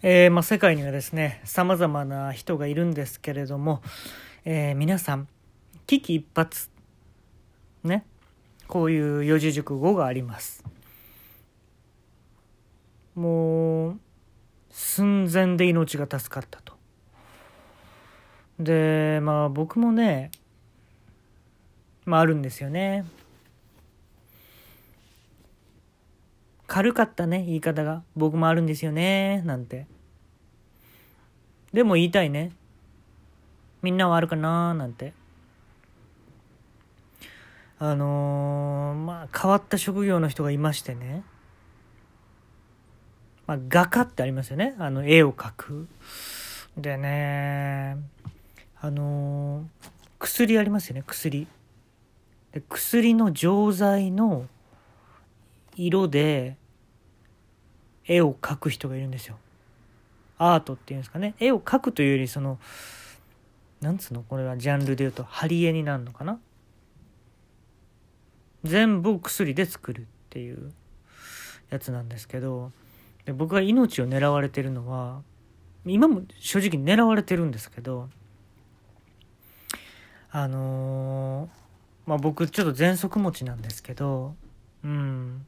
えー、まあ、世界にはですね、様々な人がいるんですけれども、えー、皆さん、危機一髪、ね、こういう四字熟語があります。もう、寸前で命が助かったと。で、まあ僕もね、まああるんですよね。軽かったね、言い方が。僕もあるんですよね、なんて。でも言いたいね。みんなはあるかななんて。あのー、まあ変わった職業の人がいましてね。まあ画家ってありますよね。あの絵を描く。でね、あのー、薬ありますよね、薬。で薬の錠剤の色で絵を描く人がいるんですよ。アートっていうんですかね。絵を描くというよりそのなんつうのこれはジャンルで言うと貼り絵になるのかな。全部薬で作るっていうやつなんですけどで僕が命を狙われてるのは今も正直狙われてるんですけどあのー、まあ僕ちょっと喘息持ちなんですけどうん。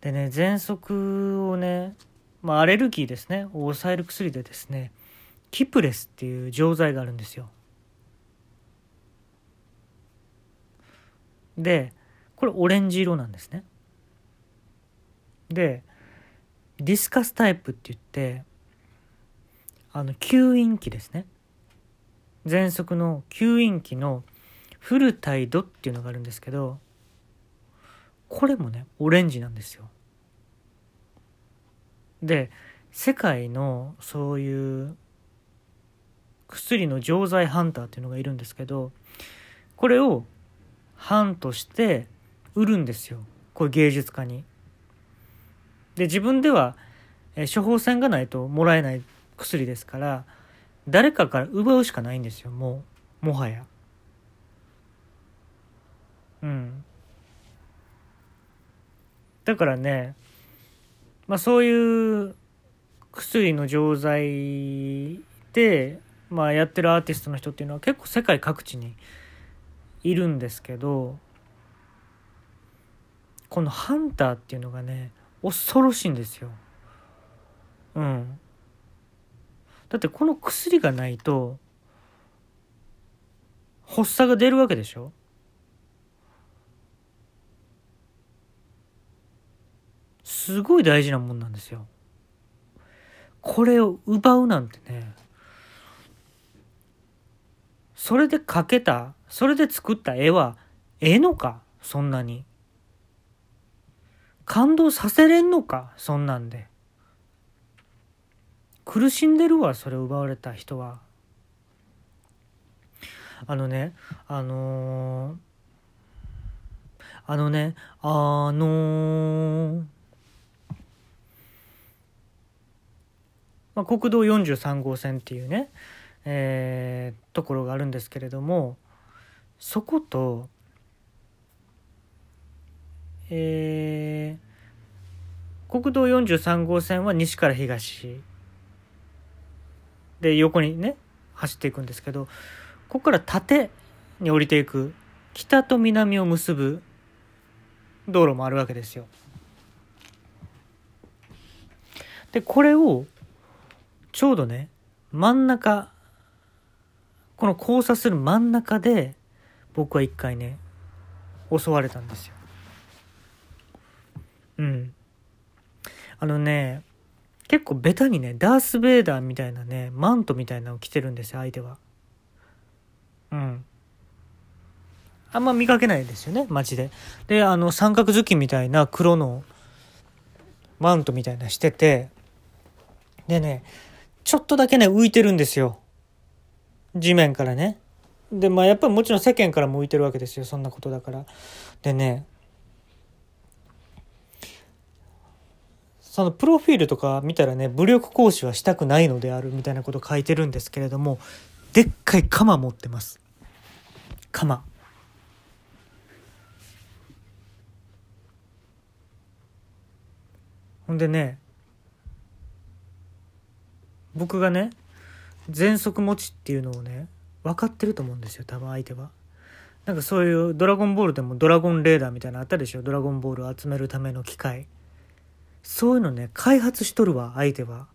でね喘息をねまあアレルギーですね。を抑える薬でですねキプレスっていう錠剤があるんですよ。でこれオレンジ色なんですね。でディスカスタイプって言ってあの吸引器ですね。喘息の吸引器のフルタイドっていうのがあるんですけどこれもねオレンジなんですよで世界のそういう薬の錠剤ハンターっていうのがいるんですけどこれを版として売るんですよこれ芸術家に。で自分では、処方箋がないともらえない薬ですから誰かから奪うしかないんですよもうもはや。うんだからねまあそういう薬の錠剤で、まあ、やってるアーティストの人っていうのは結構世界各地にいるんですけどこのハンターっていうのがね恐ろしいんですよ。うん。だってこの薬がないと発作が出るわけでしょ？すごい大事なもんなんですよ。これを奪うなんてね。それで描けたそれで作った絵はええのかそんなに。感動させれんのかそんなんで。苦しんでるわそれを奪われた人は。あのねあのー、あのねあのーまあ、国道43号線っていうね、えー、ところがあるんですけれどもそことえー、国道43号線は西から東で横にね走っていくんですけどここから縦に降りていく北と南を結ぶ道路もあるわけですよ。でこれをちょうどね、真ん中、この交差する真ん中で、僕は一回ね、襲われたんですよ。うん。あのね、結構ベタにね、ダース・ベイダーみたいなね、マントみたいなのを着てるんですよ、相手は。うん。あんま見かけないですよね、街で。で、あの、三角頭巾みたいな黒のマントみたいなしてて、でね、ちょっとだけね、浮いてるんですよ。地面からね。で、まあやっぱりもちろん世間からも浮いてるわけですよ。そんなことだから。でね、そのプロフィールとか見たらね、武力行使はしたくないのであるみたいなこと書いてるんですけれども、でっかい鎌持ってます。鎌。ほんでね、僕がね全速持ちっていうのをね分かってると思うんですよ多分相手は。なんかそういうドラゴンボールでもドラゴンレーダーみたいなのあったでしょ？ドラゴンボールを集めるための機械。そういうのね開発しとるわ相手は。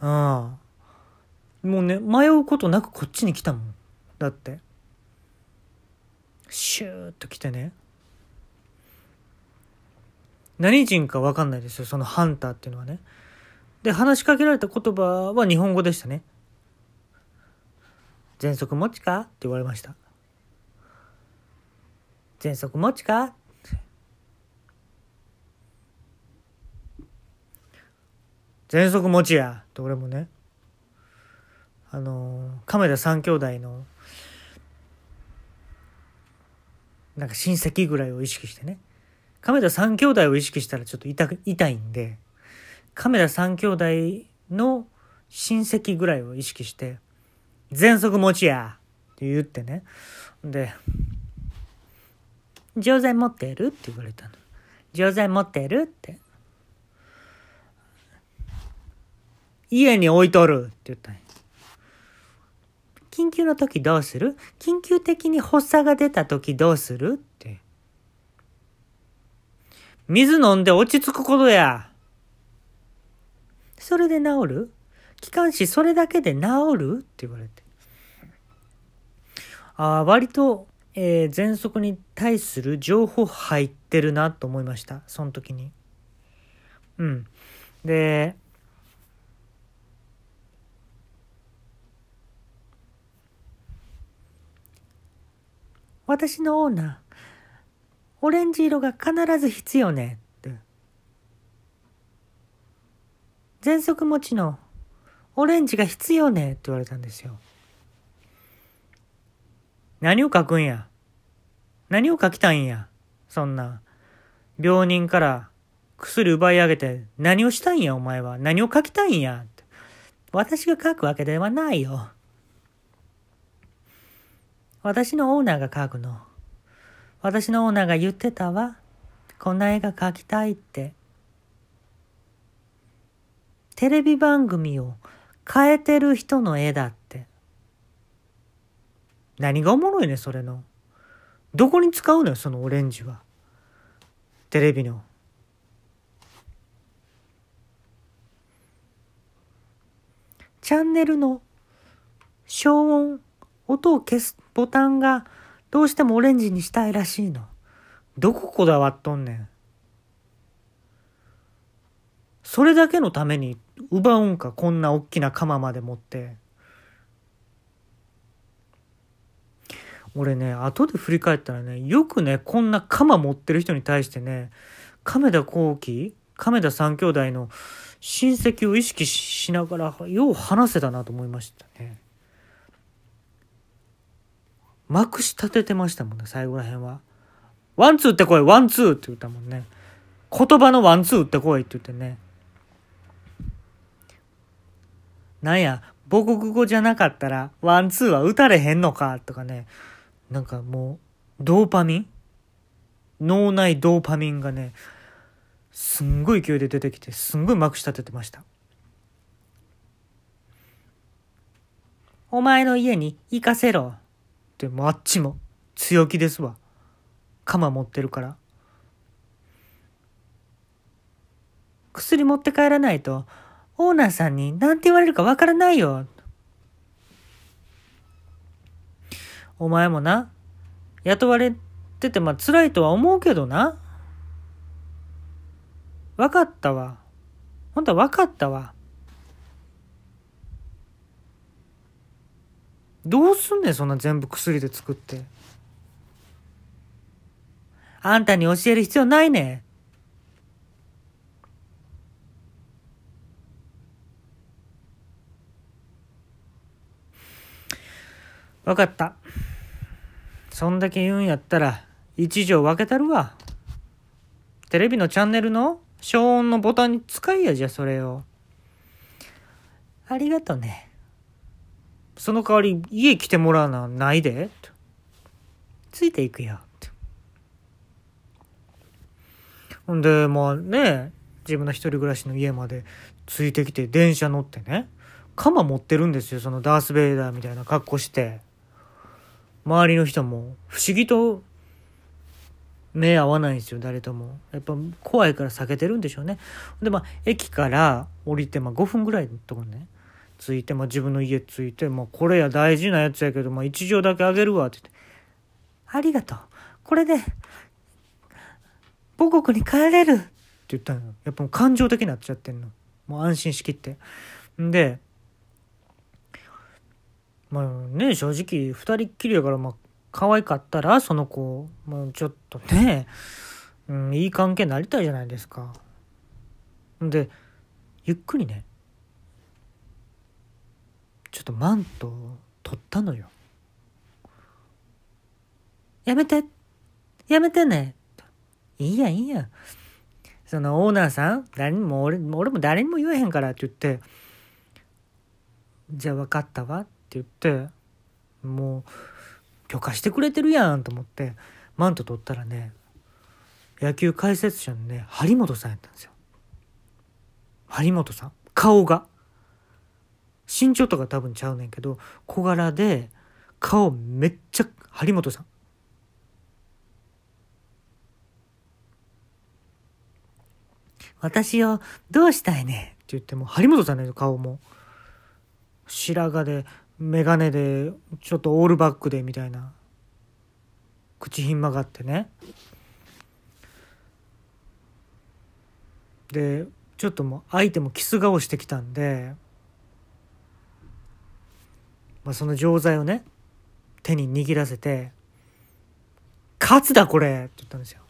ああもうね迷うことなくこっちに来たもん。だって。シューッと来てね。何人か分かんないですよそのハンターっていうのはね。で話しかけられた言葉は日本語でしたね全速持ちか？って言われました。全速持ちか全速持ちや？って俺もね、あの亀田三兄弟の、なんか親戚ぐらいを意識してね、亀田三兄弟を意識したらちょっと痛痛いんで、亀田三兄弟の親戚ぐらいを意識して、全速持ちやって言ってね。で、錠剤持ってる？って言われたの。錠剤持ってる？って。家に置いとる？って言ったん緊急の時どうする緊急的に発作が出た時どうする？って。水飲んで落ち着くことや。それで治る？機関士それだけで治る？って言われて。ああ、割と、えー、喘息に対する情報入ってるなと思いました。その時に。うん。で、私のオーナー、オレンジ色が必ず必要ねって。喘息持ちのオレンジが必要ねって言われたんですよ。何を書くんや？何を書きたいんや？そんな。病人から薬奪い上げて何をしたいんや？お前は何を書きたいんや？私が書くわけではないよ。私のオーナーが書くの。私のオーナーが言ってたわ。こんな絵が描きたいって。テレビ番組を変えてる人の絵だって。何がおもろいねそれの。どこに使うのよそのオレンジは。テレビの。チャンネルの消音、音を消すボタンがどうしてもオレンジにしたいらしいの。どここだわっとんねん。それだけのために奪うんかこんな大きな鎌まで持って。俺ね後で振り返ったらねよくねこんな鎌持ってる人に対してね亀田興毅亀田三兄弟の親戚を意識しながらよう話せたなと思いましたね。まくし立ててましたもんね最後らへんは。ワンツーってこいワンツーって言ったもんね。言葉のワンツーってこいって言ってね。なんや、母国語じゃなかったら、ワンツーは打たれへんのかとかね、なんかもう、ドーパミン？脳内ドーパミンがね、すんごい勢いで出てきて、すんごいまくし立ててました。お前の家に行かせろ。って、もあっちも強気ですわ。鎌持ってるから。薬持って帰らないと、オーナーさんに何て言われるかわからないよ。お前もな、雇われててまあ辛いとは思うけどな。わかったわ。ほんとはわかったわ。どうすんねん、そんな全部薬で作って。あんたに教える必要ないねん。わかった。そんだけ言うんやったら、一条分けたるわ。テレビのチャンネルの消音のボタンに使いやじゃ、それを。ありがとね。その代わり家来てもらうのはないで。ついていくよ。ほんで、まあね、自分の一人暮らしの家までついてきて電車乗ってね鎌持ってるんですよそのダース・ベイダーみたいな格好して周りの人も不思議と目合わないんですよ誰とも。やっぱ怖いから避けてるんでしょうね。でまあ駅から降りて、まあ、5分ぐらいのところね。着いて、まあ、自分の家着いて、まあ、これや大事なやつやけど、まあ、1錠だけあげるわって言って「ありがとう。これで母国に帰れる」って言ったのよ。やっぱもう感情的になっちゃってんの。もう安心しきって。んでまあね正直2人っきりやからまあ可愛かったらその子もうちょっとね、うん、いい関係になりたいじゃないですか。でゆっくりねちょっとマント取ったのよ。やめてやめてねいいやいいやそのオーナーさん誰にも俺俺も誰にも言えへんからって言ってじゃあ分かったわって言ってもう許可してくれてるやんと思ってマント取ったらね野球解説者のね張本さんやったんですよ。張本さん。顔が。身長とか多分ちゃうねんけど小柄で顔めっちゃ張本さん。私をどうしたいねって言っても張本さんの顔も白髪で眼鏡でちょっとオールバックでみたいな口ひん曲がってねでちょっともう相手もキス顔してきたんで、まあ、その錠剤をね手に握らせて「勝つだこれ!」って言ったんですよ。